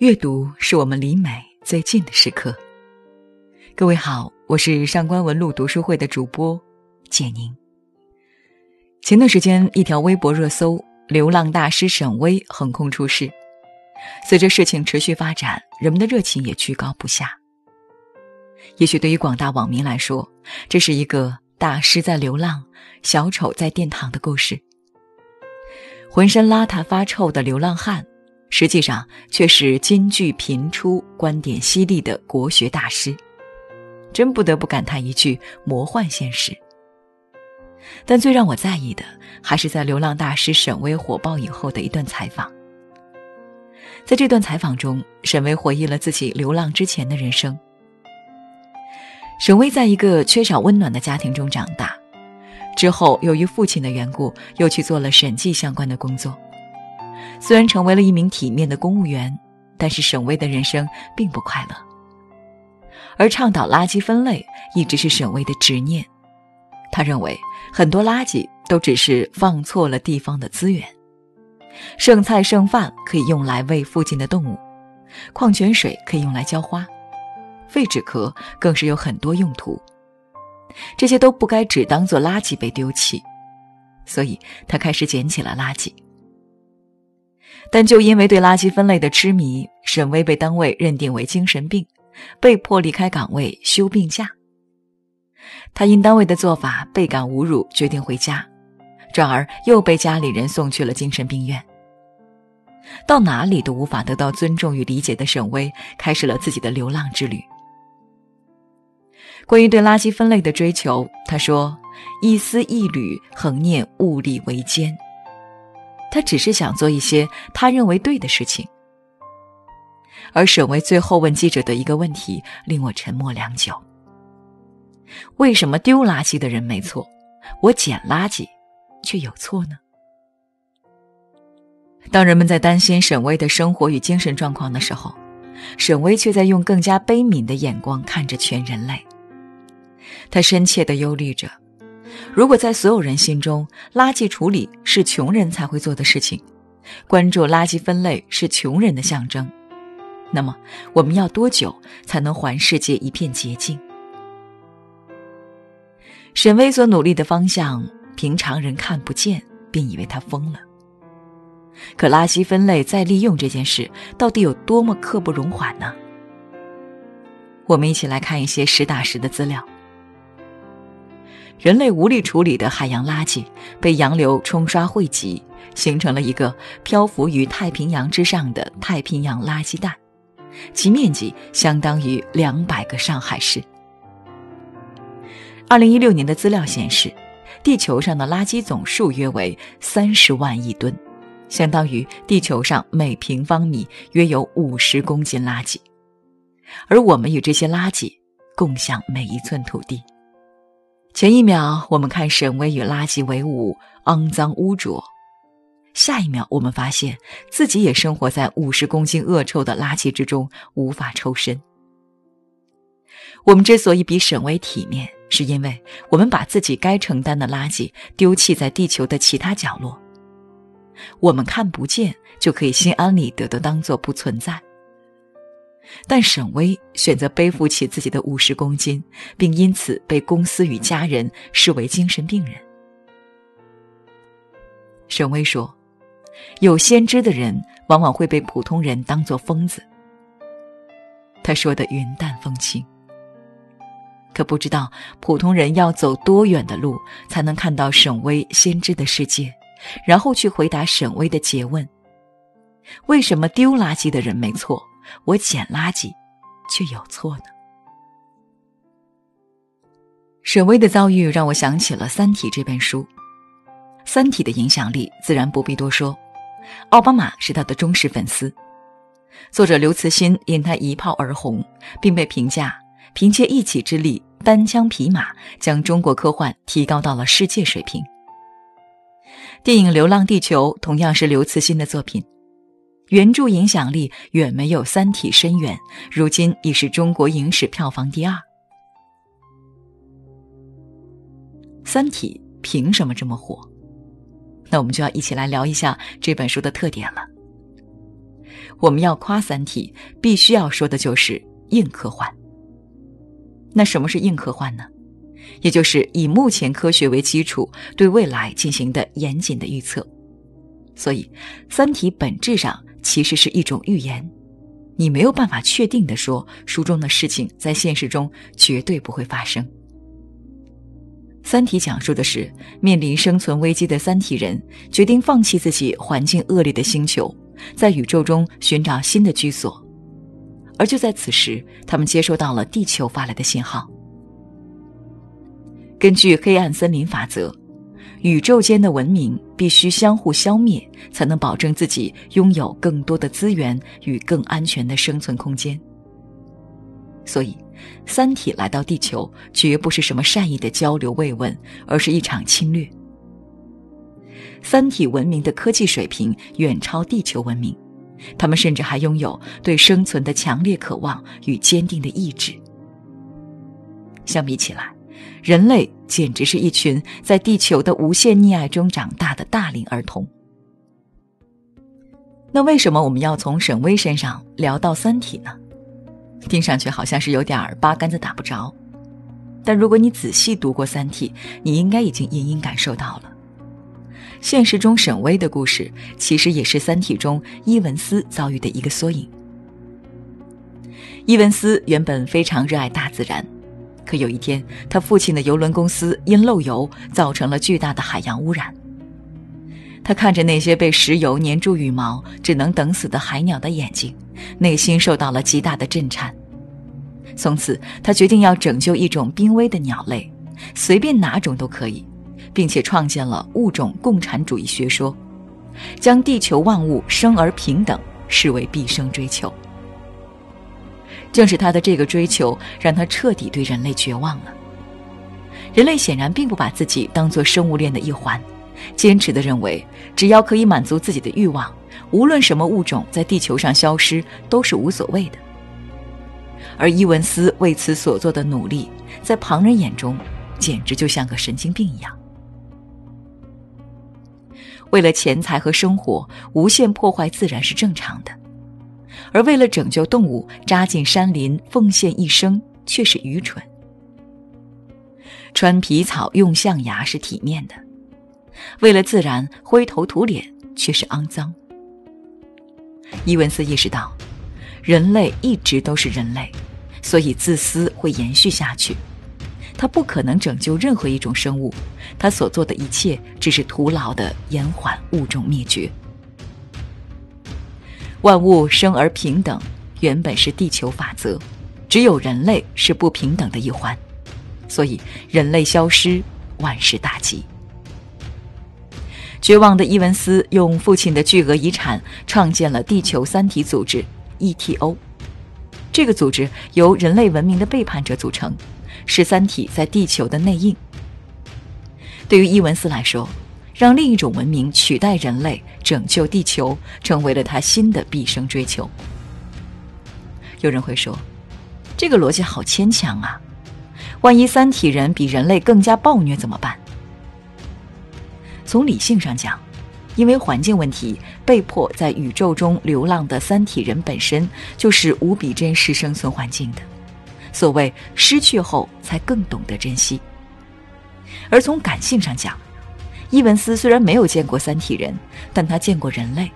阅读是我们离美最近的时刻。各位好，我是上官文露读书会的主播简宁。前段时间，一条微博热搜“流浪大师沈巍”横空出世。随着事情持续发展，人们的热情也居高不下。也许对于广大网民来说，这是一个大师在流浪、小丑在殿堂的故事。浑身邋遢发臭的流浪汉。实际上却是金句频出、观点犀利的国学大师，真不得不感叹一句魔幻现实。但最让我在意的，还是在流浪大师沈巍火爆以后的一段采访。在这段采访中，沈巍回忆了自己流浪之前的人生。沈巍在一个缺少温暖的家庭中长大，之后由于父亲的缘故，又去做了审计相关的工作。虽然成为了一名体面的公务员，但是沈巍的人生并不快乐。而倡导垃圾分类一直是沈巍的执念。他认为很多垃圾都只是放错了地方的资源，剩菜剩饭可以用来喂附近的动物，矿泉水可以用来浇花，废纸壳更是有很多用途。这些都不该只当做垃圾被丢弃，所以他开始捡起了垃圾。但就因为对垃圾分类的痴迷，沈巍被单位认定为精神病，被迫离开岗位休病假。他因单位的做法倍感侮辱，决定回家，转而又被家里人送去了精神病院。到哪里都无法得到尊重与理解的沈巍，开始了自己的流浪之旅。关于对垃圾分类的追求，他说：“一丝一缕，恒念物力维艰。”他只是想做一些他认为对的事情，而沈巍最后问记者的一个问题令我沉默良久：为什么丢垃圾的人没错，我捡垃圾却有错呢？当人们在担心沈巍的生活与精神状况的时候，沈巍却在用更加悲悯的眼光看着全人类。他深切的忧虑着。如果在所有人心中，垃圾处理是穷人才会做的事情，关注垃圾分类是穷人的象征，那么我们要多久才能还世界一片洁净？沈巍所努力的方向，平常人看不见，便以为他疯了。可垃圾分类再利用这件事，到底有多么刻不容缓呢？我们一起来看一些实打实的资料。人类无力处理的海洋垃圾被洋流冲刷汇集，形成了一个漂浮于太平洋之上的太平洋垃圾带，其面积相当于两百个上海市。二零一六年的资料显示，地球上的垃圾总数约为三十万亿吨，相当于地球上每平方米约有五十公斤垃圾，而我们与这些垃圾共享每一寸土地。前一秒，我们看沈巍与垃圾为伍，肮脏污浊；下一秒，我们发现自己也生活在五十公斤恶臭的垃圾之中，无法抽身。我们之所以比沈巍体面，是因为我们把自己该承担的垃圾丢弃在地球的其他角落，我们看不见，就可以心安理得的当做不存在。但沈巍选择背负起自己的五十公斤，并因此被公司与家人视为精神病人。沈巍说：“有先知的人往往会被普通人当作疯子。”他说的云淡风轻。可不知道普通人要走多远的路，才能看到沈巍先知的世界，然后去回答沈巍的诘问：为什么丢垃圾的人没错？我捡垃圾，却有错呢。沈巍的遭遇让我想起了《三体》这本书，《三体》的影响力自然不必多说，奥巴马是他的忠实粉丝。作者刘慈欣因他一炮而红，并被评价凭借一己之力单枪匹马将中国科幻提高到了世界水平。电影《流浪地球》同样是刘慈欣的作品。原著影响力远没有《三体》深远，如今已是中国影史票房第二。《三体》凭什么这么火？那我们就要一起来聊一下这本书的特点了。我们要夸《三体》，必须要说的就是硬科幻。那什么是硬科幻呢？也就是以目前科学为基础，对未来进行的严谨的预测。所以，《三体》本质上其实是一种预言。你没有办法确定的说，书中的事情在现实中绝对不会发生。《三体》讲述的是面临生存危机的三体人决定放弃自己环境恶劣的星球，在宇宙中寻找新的居所。而就在此时，他们接收到了地球发来的信号。根据黑暗森林法则。宇宙间的文明必须相互消灭，才能保证自己拥有更多的资源与更安全的生存空间。所以，三体来到地球绝不是什么善意的交流慰问，而是一场侵略。三体文明的科技水平远超地球文明，他们甚至还拥有对生存的强烈渴望与坚定的意志。相比起来，人类简直是一群在地球的无限溺爱中长大的大龄儿童。那为什么我们要从沈巍身上聊到《三体》呢？听上去好像是有点八竿子打不着，但如果你仔细读过《三体》，你应该已经隐隐感受到了。现实中沈巍的故事，其实也是《三体》中伊文斯遭遇的一个缩影。伊文斯原本非常热爱大自然。可有一天，他父亲的游轮公司因漏油造成了巨大的海洋污染。他看着那些被石油粘住羽毛、只能等死的海鸟的眼睛，内心受到了极大的震颤。从此，他决定要拯救一种濒危的鸟类，随便哪种都可以，并且创建了物种共产主义学说，将地球万物生而平等视为毕生追求。正是他的这个追求，让他彻底对人类绝望了。人类显然并不把自己当做生物链的一环，坚持的认为，只要可以满足自己的欲望，无论什么物种在地球上消失都是无所谓的。而伊文斯为此所做的努力，在旁人眼中，简直就像个神经病一样。为了钱财和生活，无限破坏自然是正常的。而为了拯救动物，扎进山林，奉献一生，却是愚蠢。穿皮草，用象牙是体面的；为了自然，灰头土脸却是肮脏。伊文斯意识到，人类一直都是人类，所以自私会延续下去。他不可能拯救任何一种生物，他所做的一切只是徒劳的延缓物种灭绝。万物生而平等，原本是地球法则，只有人类是不平等的一环，所以人类消失，万事大吉。绝望的伊文斯用父亲的巨额遗产创建了地球三体组织 （ETO）。这个组织由人类文明的背叛者组成，是三体在地球的内应。对于伊文斯来说，让另一种文明取代人类，拯救地球，成为了他新的毕生追求。有人会说，这个逻辑好牵强啊！万一三体人比人类更加暴虐怎么办？从理性上讲，因为环境问题被迫在宇宙中流浪的三体人本身就是无比珍视生存环境的。所谓失去后才更懂得珍惜。而从感性上讲，伊文斯虽然没有见过三体人，但他见过人类。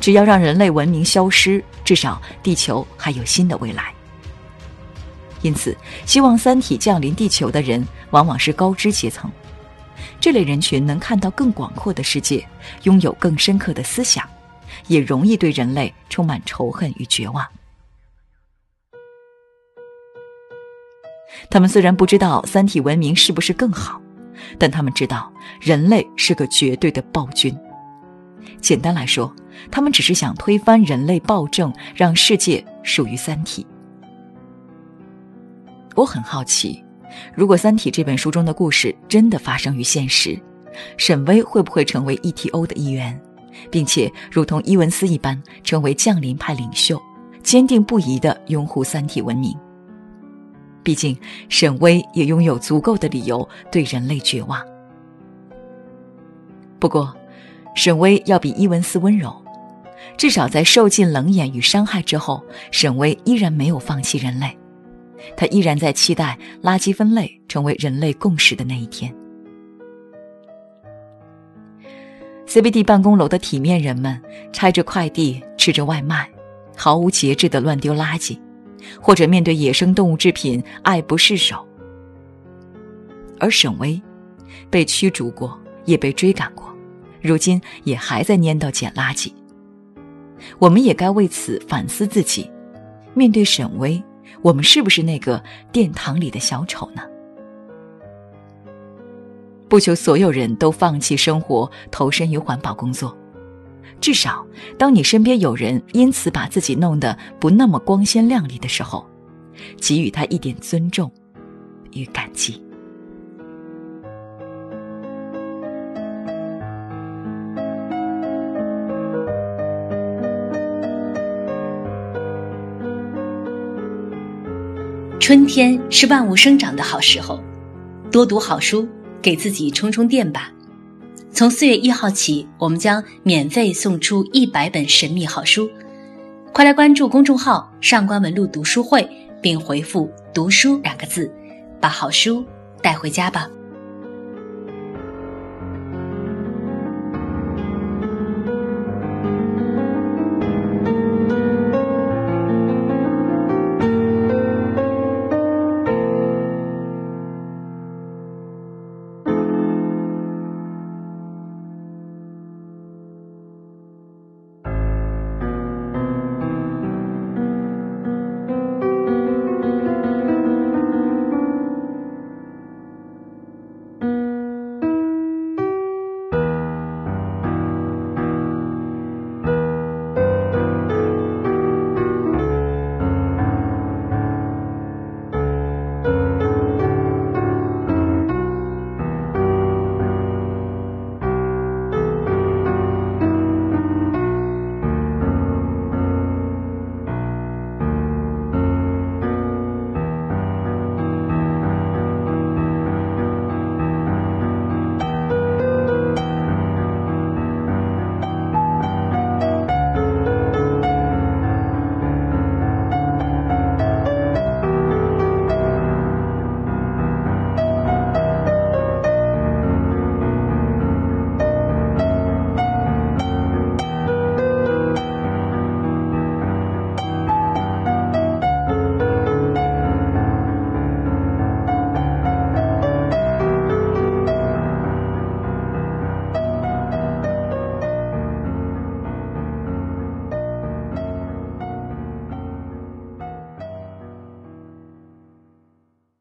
只要让人类文明消失，至少地球还有新的未来。因此，希望三体降临地球的人往往是高知阶层。这类人群能看到更广阔的世界，拥有更深刻的思想，也容易对人类充满仇恨与绝望。他们虽然不知道三体文明是不是更好。但他们知道，人类是个绝对的暴君。简单来说，他们只是想推翻人类暴政，让世界属于三体。我很好奇，如果《三体》这本书中的故事真的发生于现实，沈巍会不会成为 ETO 的一员，并且如同伊文斯一般成为降临派领袖，坚定不移地拥护三体文明？毕竟，沈巍也拥有足够的理由对人类绝望。不过，沈巍要比伊文斯温柔。至少在受尽冷眼与伤害之后，沈巍依然没有放弃人类，他依然在期待垃圾分类成为人类共识的那一天。CBD 办公楼的体面人们拆着快递，吃着外卖，毫无节制的乱丢垃圾，或者面对野生动物制品爱不释手。而沈巍，被驱逐过，也被追赶过，如今也还在蔫叨捡垃圾。我们也该为此反思自己。面对沈巍，我们是不是那个殿堂里的小丑呢？不求所有人都放弃生活，投身于环保工作，至少当你身边有人因此把自己弄得不那么光鲜亮丽的时候，给予他一点尊重与感激。春天是万物生长的好时候，多读好书，给自己充充电吧。从四月一号起，我们将免费送出一百本神秘好书，快来关注公众号“上官文录读书会”，并回复“读书”两个字，把好书带回家吧。